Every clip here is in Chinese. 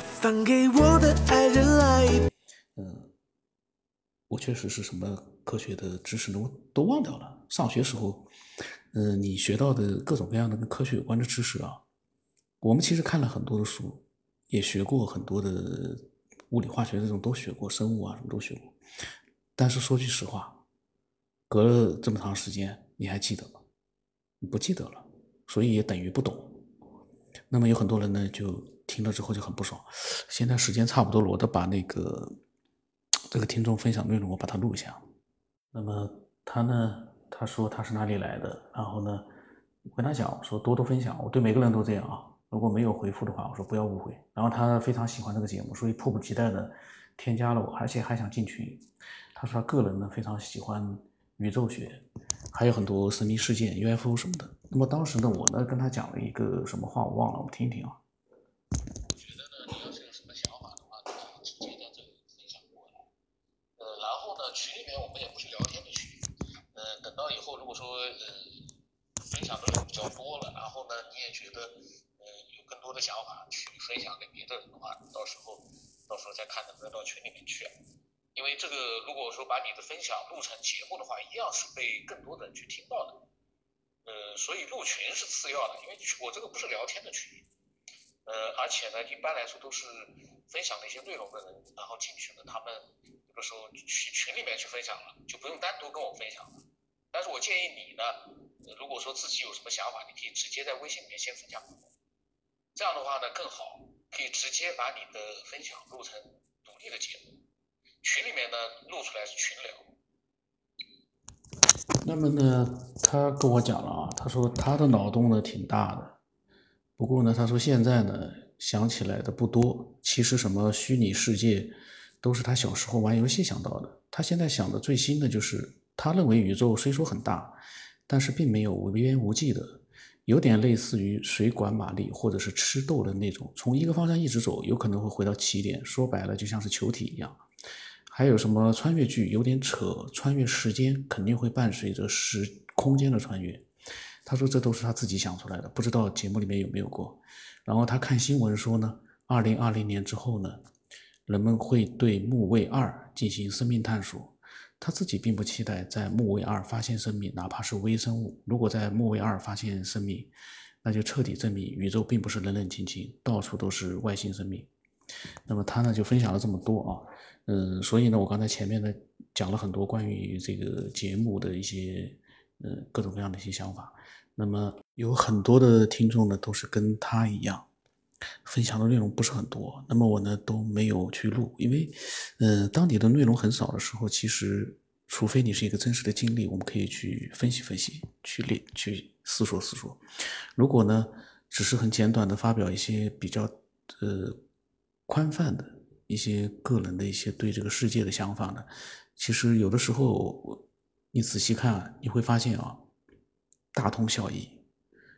放给我的爱人来。嗯，我确实是什么科学的知识都都忘掉了。上学时候，嗯，你学到的各种各样的跟科学有关的知识啊，我们其实看了很多的书，也学过很多的物理、化学这种都学过，生物啊什么都学过。但是说句实话，隔了这么长时间，你还记得吗？你不记得了，所以也等于不懂。那么有很多人呢，就听了之后就很不爽。现在时间差不多了，我都把那个这个听众分享内容我把它录一下。那么他呢，他说他是哪里来的，然后呢，我跟他讲说多多分享，我对每个人都这样啊。如果没有回复的话，我说不要误会。然后他非常喜欢这个节目，所以迫不及待的添加了我，而且还想进群。他说他个人呢非常喜欢宇宙学，还有很多神秘事件、UFO 什么的。那么当时呢，我呢跟他讲了一个什么话，我忘了，我听一听啊。我觉得呢，你要是有什么想法的话，你可以直接在这里分享过来。呃，然后呢，群里面我们也不是聊天的群，呃，等到以如果说呃分享的人比较多了，然后呢你也觉得呃有更多的想法去分享给别的人的话，到时候到时候再看能不能到群里面去。因为这个如果说把你的分享录成节目的话，一样是被更多的人去听到的。呃，所以入群是次要的，因为我这个不是聊天的群。呃，而且呢，一般来说都是分享的一些内容的人，然后进群了，他们有的时候去群里面去分享了，就不用单独跟我分享了。但是我建议你呢，如果说自己有什么想法，你可以直接在微信里面先分享，这样的话呢更好，可以直接把你的分享录成独立的节目。群里面呢录出来是群聊。那么呢，他跟我讲了啊，他说他的脑洞呢挺大的，不过呢，他说现在呢想起来的不多。其实什么虚拟世界都是他小时候玩游戏想到的。他现在想的最新的就是，他认为宇宙虽说很大，但是并没有无边无际的，有点类似于水管马力或者是吃豆的那种，从一个方向一直走，有可能会回到起点。说白了，就像是球体一样。还有什么穿越剧有点扯，穿越时间肯定会伴随着时空间的穿越。他说这都是他自己想出来的，不知道节目里面有没有过。然后他看新闻说呢，二零二零年之后呢，人们会对木卫二进行生命探索。他自己并不期待在木卫二发现生命，哪怕是微生物。如果在木卫二发现生命，那就彻底证明宇宙并不是冷冷清清，到处都是外星生命。那么他呢就分享了这么多啊。嗯，所以呢，我刚才前面呢讲了很多关于这个节目的一些，呃，各种各样的一些想法。那么有很多的听众呢，都是跟他一样，分享的内容不是很多。那么我呢都没有去录，因为，呃，当你的内容很少的时候，其实除非你是一个真实的经历，我们可以去分析分析，去列去思索思索。如果呢只是很简短的发表一些比较呃宽泛的。一些个人的一些对这个世界的想法呢，其实有的时候你仔细看，你会发现啊，大同小异。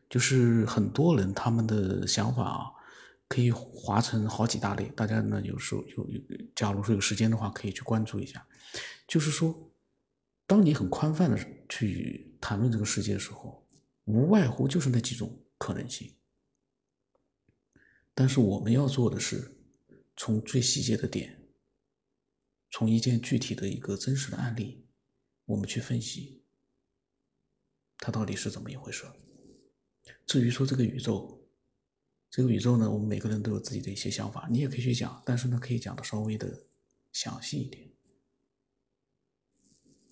就是很多人他们的想法啊，可以划成好几大类。大家呢有时候有有，假如说有时间的话，可以去关注一下。就是说，当你很宽泛的去谈论这个世界的时候，无外乎就是那几种可能性。但是我们要做的是。从最细节的点，从一件具体的一个真实的案例，我们去分析它到底是怎么一回事。至于说这个宇宙，这个宇宙呢，我们每个人都有自己的一些想法，你也可以去讲，但是呢，可以讲的稍微的详细一点，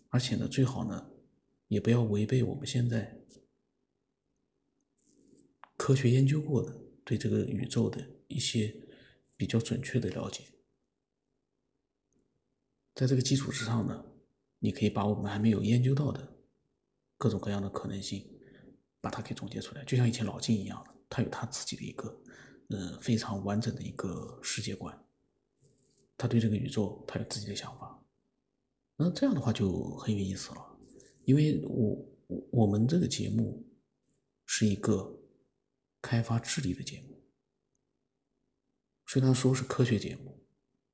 而且呢，最好呢，也不要违背我们现在科学研究过的对这个宇宙的一些。比较准确的了解，在这个基础之上呢，你可以把我们还没有研究到的各种各样的可能性，把它给总结出来，就像以前老金一样的，他有他自己的一个，呃，非常完整的一个世界观，他对这个宇宙他有自己的想法，那这样的话就很有意思了，因为我我们这个节目是一个开发智力的节目。虽然说是科学节目，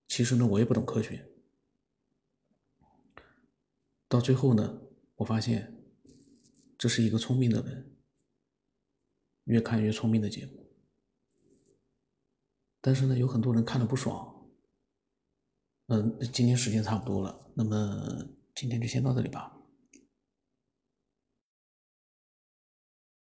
其实呢，我也不懂科学。到最后呢，我发现这是一个聪明的人越看越聪明的节目。但是呢，有很多人看了不爽。嗯，今天时间差不多了，那么今天就先到这里吧。